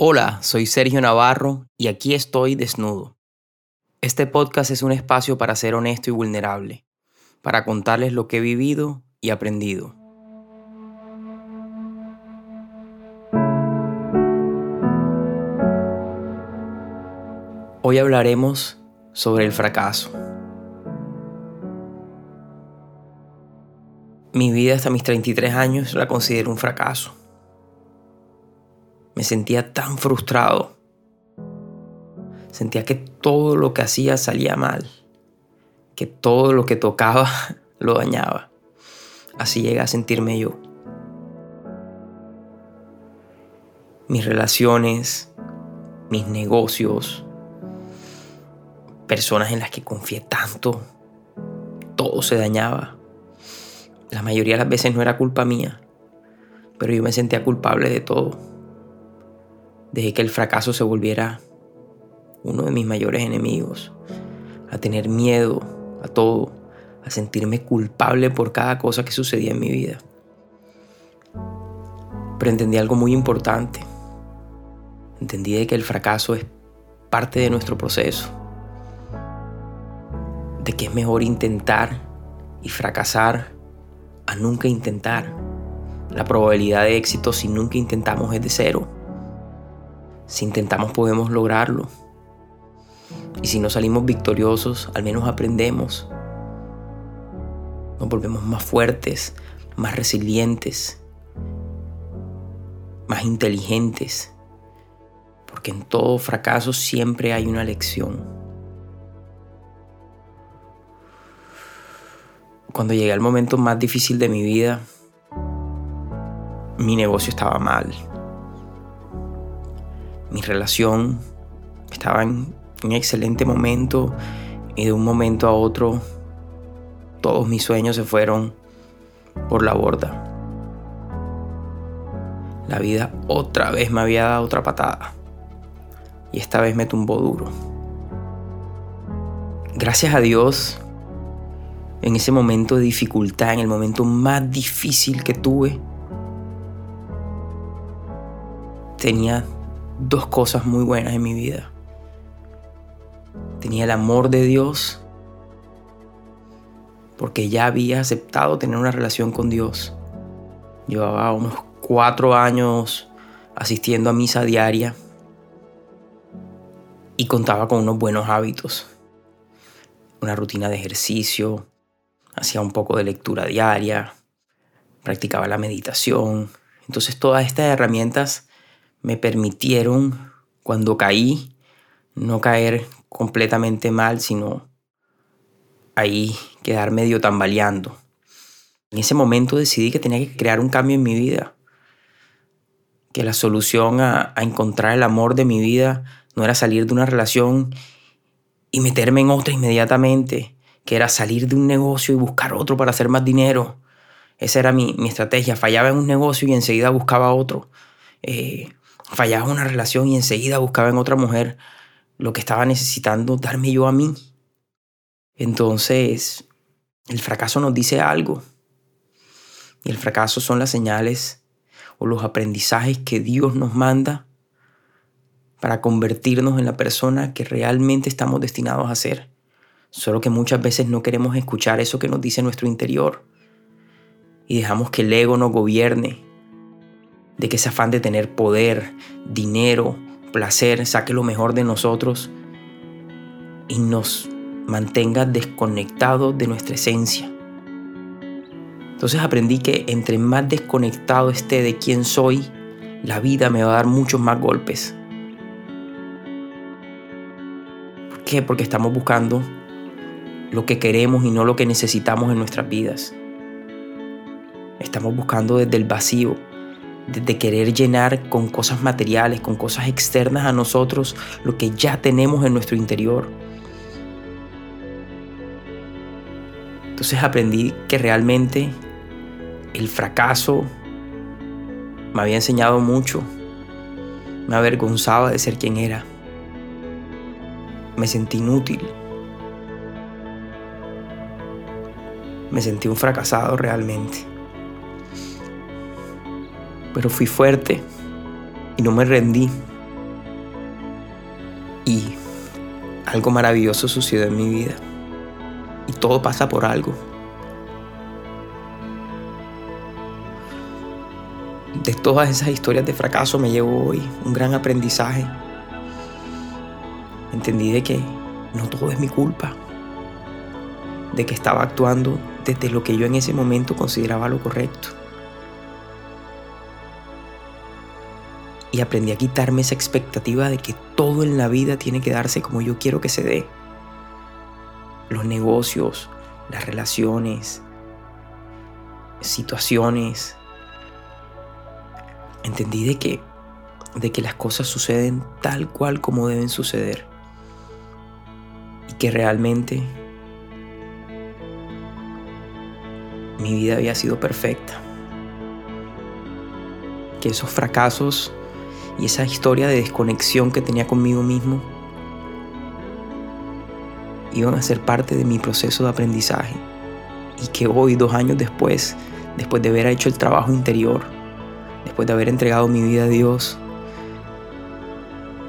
Hola, soy Sergio Navarro y aquí estoy desnudo. Este podcast es un espacio para ser honesto y vulnerable, para contarles lo que he vivido y aprendido. Hoy hablaremos sobre el fracaso. Mi vida hasta mis 33 años la considero un fracaso me sentía tan frustrado. Sentía que todo lo que hacía salía mal, que todo lo que tocaba lo dañaba. Así llegué a sentirme yo. Mis relaciones, mis negocios, personas en las que confié tanto, todo se dañaba. La mayoría de las veces no era culpa mía, pero yo me sentía culpable de todo. Dejé que el fracaso se volviera uno de mis mayores enemigos, a tener miedo a todo, a sentirme culpable por cada cosa que sucedía en mi vida. Pero entendí algo muy importante. Entendí de que el fracaso es parte de nuestro proceso. De que es mejor intentar y fracasar a nunca intentar. La probabilidad de éxito si nunca intentamos es de cero. Si intentamos podemos lograrlo. Y si no salimos victoriosos, al menos aprendemos. Nos volvemos más fuertes, más resilientes, más inteligentes. Porque en todo fracaso siempre hay una lección. Cuando llegué al momento más difícil de mi vida, mi negocio estaba mal mi relación estaba en un excelente momento y de un momento a otro todos mis sueños se fueron por la borda. La vida otra vez me había dado otra patada y esta vez me tumbó duro. Gracias a Dios, en ese momento de dificultad, en el momento más difícil que tuve, tenía dos cosas muy buenas en mi vida. Tenía el amor de Dios porque ya había aceptado tener una relación con Dios. Llevaba unos cuatro años asistiendo a misa diaria y contaba con unos buenos hábitos. Una rutina de ejercicio, hacía un poco de lectura diaria, practicaba la meditación. Entonces todas estas herramientas me permitieron, cuando caí, no caer completamente mal, sino ahí quedar medio tambaleando. En ese momento decidí que tenía que crear un cambio en mi vida, que la solución a, a encontrar el amor de mi vida no era salir de una relación y meterme en otra inmediatamente, que era salir de un negocio y buscar otro para hacer más dinero. Esa era mi, mi estrategia. Fallaba en un negocio y enseguida buscaba otro. Eh, fallaba una relación y enseguida buscaba en otra mujer lo que estaba necesitando darme yo a mí. Entonces, el fracaso nos dice algo. Y el fracaso son las señales o los aprendizajes que Dios nos manda para convertirnos en la persona que realmente estamos destinados a ser. Solo que muchas veces no queremos escuchar eso que nos dice nuestro interior y dejamos que el ego nos gobierne de que ese afán de tener poder, dinero, placer, saque lo mejor de nosotros y nos mantenga desconectados de nuestra esencia. Entonces aprendí que entre más desconectado esté de quién soy, la vida me va a dar muchos más golpes. ¿Por qué? Porque estamos buscando lo que queremos y no lo que necesitamos en nuestras vidas. Estamos buscando desde el vacío, de querer llenar con cosas materiales, con cosas externas a nosotros, lo que ya tenemos en nuestro interior. Entonces aprendí que realmente el fracaso me había enseñado mucho, me avergonzaba de ser quien era, me sentí inútil, me sentí un fracasado realmente pero fui fuerte y no me rendí. Y algo maravilloso sucedió en mi vida. Y todo pasa por algo. De todas esas historias de fracaso me llevo hoy un gran aprendizaje. Entendí de que no todo es mi culpa. De que estaba actuando desde lo que yo en ese momento consideraba lo correcto. Y aprendí a quitarme esa expectativa de que todo en la vida tiene que darse como yo quiero que se dé. Los negocios, las relaciones, situaciones. Entendí de que, de que las cosas suceden tal cual como deben suceder. Y que realmente mi vida había sido perfecta. Que esos fracasos y esa historia de desconexión que tenía conmigo mismo iban a ser parte de mi proceso de aprendizaje. Y que hoy, dos años después, después de haber hecho el trabajo interior, después de haber entregado mi vida a Dios,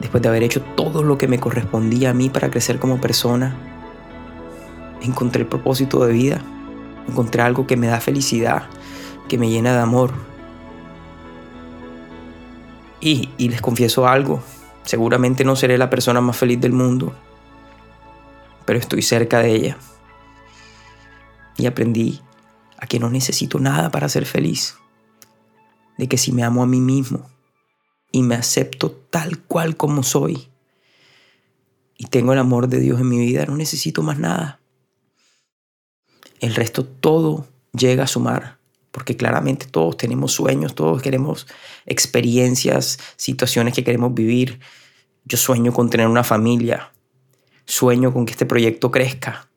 después de haber hecho todo lo que me correspondía a mí para crecer como persona, encontré el propósito de vida, encontré algo que me da felicidad, que me llena de amor, y, les confieso algo, seguramente no seré la persona más feliz del mundo, pero estoy cerca de ella. Y aprendí a que no necesito nada para ser feliz. De que si me amo a mí mismo y me acepto tal cual como soy y tengo el amor de Dios en mi vida, no necesito más nada. El resto todo llega a sumar porque claramente todos tenemos sueños, todos queremos experiencias, situaciones que queremos vivir. Yo sueño con tener una familia, sueño con que este proyecto crezca,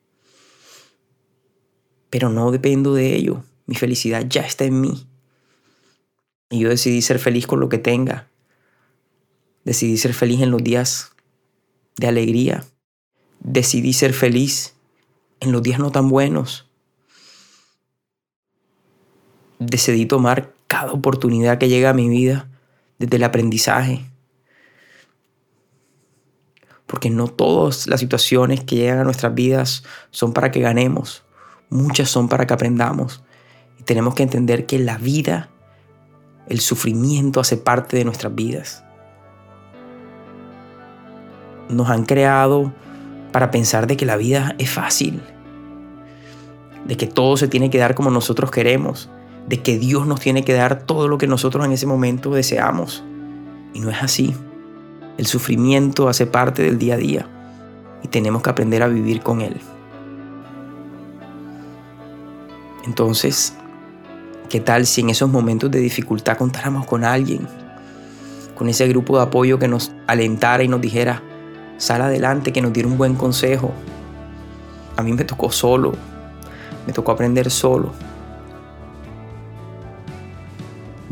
pero no dependo de ello, mi felicidad ya está en mí. Y yo decidí ser feliz con lo que tenga, decidí ser feliz en los días de alegría, decidí ser feliz en los días no tan buenos decidí tomar cada oportunidad que llega a mi vida desde el aprendizaje. Porque no todas las situaciones que llegan a nuestras vidas son para que ganemos. Muchas son para que aprendamos. Y tenemos que entender que la vida, el sufrimiento hace parte de nuestras vidas. Nos han creado para pensar de que la vida es fácil. De que todo se tiene que dar como nosotros queremos de que Dios nos tiene que dar todo lo que nosotros en ese momento deseamos. Y no es así. El sufrimiento hace parte del día a día y tenemos que aprender a vivir con él. Entonces, ¿qué tal si en esos momentos de dificultad contáramos con alguien? Con ese grupo de apoyo que nos alentara y nos dijera, sal adelante, que nos diera un buen consejo. A mí me tocó solo, me tocó aprender solo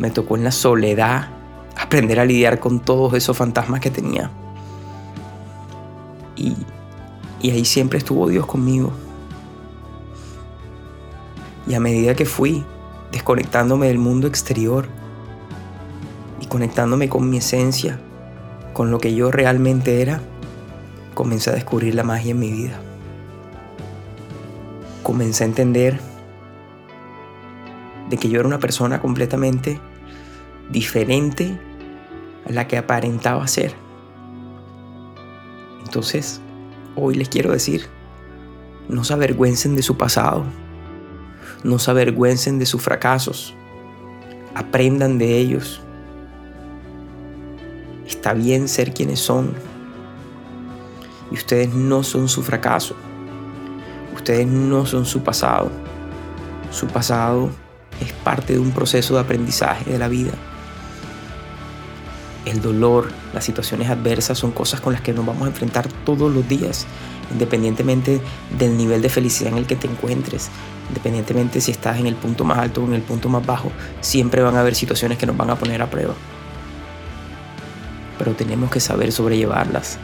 me tocó en la soledad aprender a lidiar con todos esos fantasmas que tenía. Y, ahí siempre estuvo Dios conmigo. Y a medida que fui desconectándome del mundo exterior y conectándome con mi esencia, con lo que yo realmente era, comencé a descubrir la magia en mi vida. Comencé a entender de que yo era una persona completamente diferente a la que aparentaba ser. Entonces, hoy les quiero decir, no se avergüencen de su pasado, no se avergüencen de sus fracasos, aprendan de ellos. Está bien ser quienes son. Y ustedes no son su fracaso. Ustedes no son su pasado. Su pasado es parte de un proceso de aprendizaje de la vida el dolor, las situaciones adversas son cosas con las que nos vamos a enfrentar todos los días, independientemente del nivel de felicidad en el que te encuentres, independientemente si estás en el punto más alto o en el punto más bajo, siempre van a haber situaciones que nos van a poner a prueba. Pero tenemos que saber sobrellevarlas.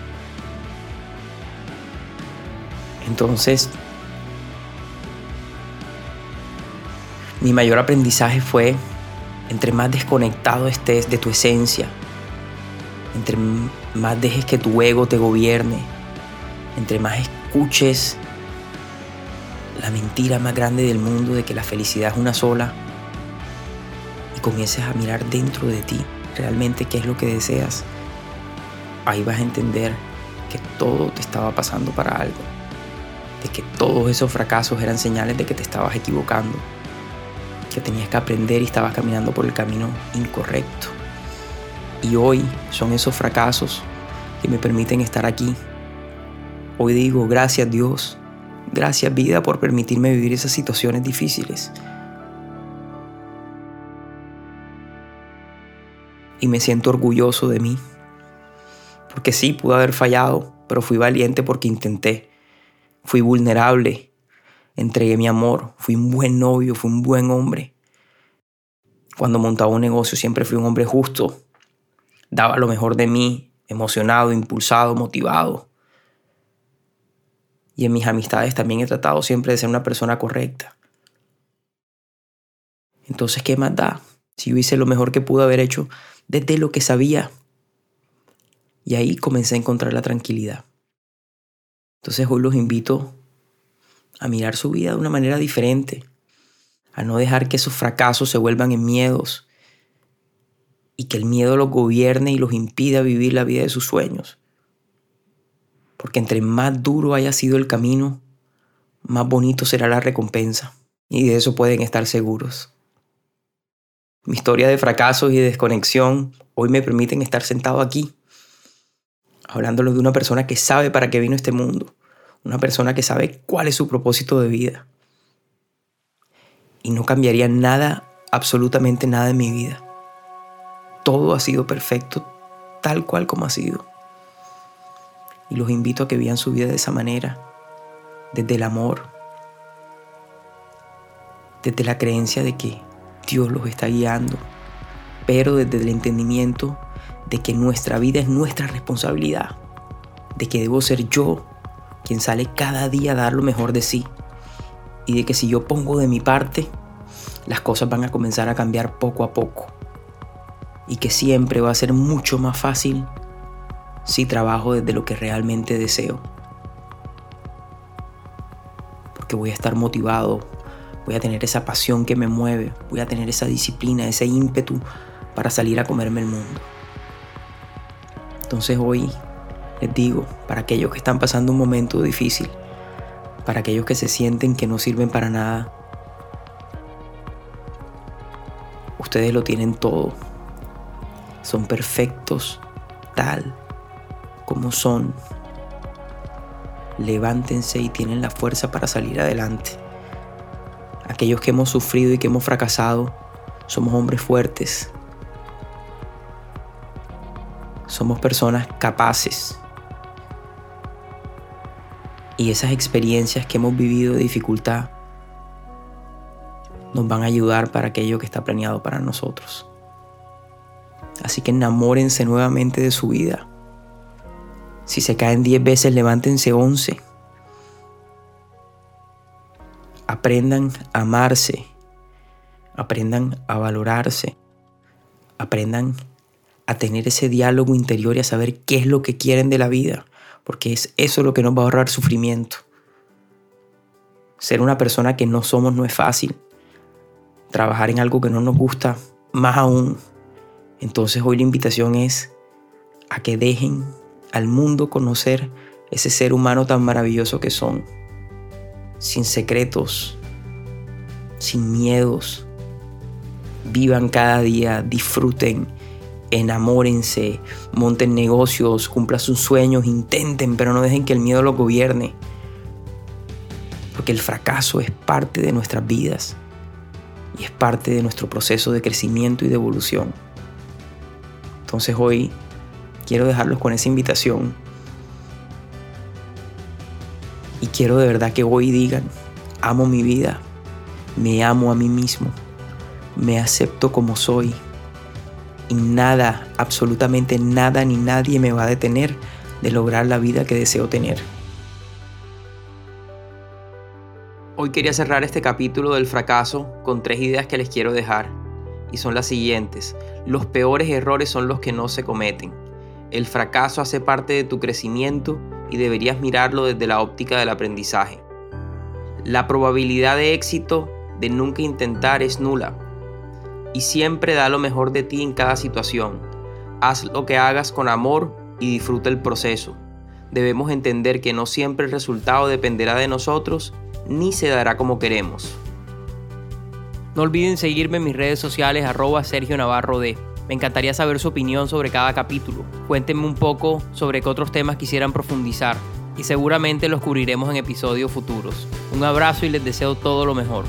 Entonces, mi mayor aprendizaje fue, entre más desconectado estés de tu esencia, entre más dejes que tu ego te gobierne, entre más escuches la mentira más grande del mundo de que la felicidad es una sola y comiences a mirar dentro de ti realmente qué es lo que deseas, ahí vas a entender que todo te estaba pasando para algo, de que todos esos fracasos eran señales de que te estabas equivocando, que tenías que aprender y estabas caminando por el camino incorrecto. Y hoy son esos fracasos que me permiten estar aquí. Hoy digo, gracias Dios, gracias vida por permitirme vivir esas situaciones difíciles. Y me siento orgulloso de mí. Porque sí, pude haber fallado, pero fui valiente porque intenté. Fui vulnerable, entregué mi amor, fui un buen novio, fui un buen hombre. Cuando montaba un negocio siempre fui un hombre justo, daba lo mejor de mí, emocionado, impulsado, motivado. Y en mis amistades también he tratado siempre de ser una persona correcta. Entonces, ¿qué más da? Si yo hice lo mejor que pude haber hecho desde lo que sabía. Y ahí comencé a encontrar la tranquilidad. Entonces hoy los invito a mirar su vida de una manera diferente, a no dejar que esos fracasos se vuelvan en miedos, y que el miedo los gobierne y los impida vivir la vida de sus sueños. Porque entre más duro haya sido el camino, más bonito será la recompensa. Y de eso pueden estar seguros. Mi historia de fracasos y de desconexión hoy me permiten estar sentado aquí, hablándolo de una persona que sabe para qué vino este mundo, una persona que sabe cuál es su propósito de vida. Y no cambiaría nada, absolutamente nada en mi vida todo ha sido perfecto tal cual como ha sido. Y los invito a que vean su vida de esa manera, desde el amor, desde la creencia de que Dios los está guiando, pero desde el entendimiento de que nuestra vida es nuestra responsabilidad, de que debo ser yo quien sale cada día a dar lo mejor de sí, y de que si yo pongo de mi parte, las cosas van a comenzar a cambiar poco a poco y que siempre va a ser mucho más fácil si trabajo desde lo que realmente deseo. Porque voy a estar motivado, voy a tener esa pasión que me mueve, voy a tener esa disciplina, ese ímpetu para salir a comerme el mundo. Entonces hoy les digo, para aquellos que están pasando un momento difícil, para aquellos que se sienten que no sirven para nada, ustedes lo tienen todo son perfectos tal como son. Levántense y tienen la fuerza para salir adelante. Aquellos que hemos sufrido y que hemos fracasado, somos hombres fuertes. Somos personas capaces. Y esas experiencias que hemos vivido de dificultad nos van a ayudar para aquello que está planeado para nosotros. Así que enamórense nuevamente de su vida. Si se caen 10 veces, levántense 11. Aprendan a amarse. Aprendan a valorarse. Aprendan a tener ese diálogo interior y a saber qué es lo que quieren de la vida. Porque es eso lo que nos va a ahorrar sufrimiento. Ser una persona que no somos no es fácil. Trabajar en algo que no nos gusta, más aún. Entonces hoy la invitación es a que dejen al mundo conocer ese ser humano tan maravilloso que son, sin secretos, sin miedos. Vivan cada día, disfruten, enamórense, monten negocios, cumplan sus sueños, intenten, pero no dejen que el miedo los gobierne. Porque el fracaso es parte de nuestras vidas y es parte de nuestro proceso de crecimiento y de evolución. Entonces hoy quiero dejarlos con esa invitación. Y quiero de verdad que hoy digan, amo mi vida, me amo a mí mismo, me acepto como soy. Y nada, absolutamente nada ni nadie me va a detener de lograr la vida que deseo tener. Hoy quería cerrar este capítulo del fracaso con tres ideas que les quiero dejar y son las siguientes. Los peores errores son los que no se cometen. El fracaso hace parte de tu crecimiento y deberías mirarlo desde la óptica del aprendizaje. La probabilidad de éxito de nunca intentar es nula. Y siempre da lo mejor de ti en cada situación. Haz lo que hagas con amor y disfruta el proceso. Debemos entender que no siempre el resultado dependerá de nosotros ni se dará como queremos. No olviden seguirme en mis redes sociales arroba Sergio Navarro D. Me encantaría saber su opinión sobre cada capítulo. Cuéntenme un poco sobre qué otros temas quisieran profundizar y seguramente los cubriremos en episodios futuros. Un abrazo y les deseo todo lo mejor.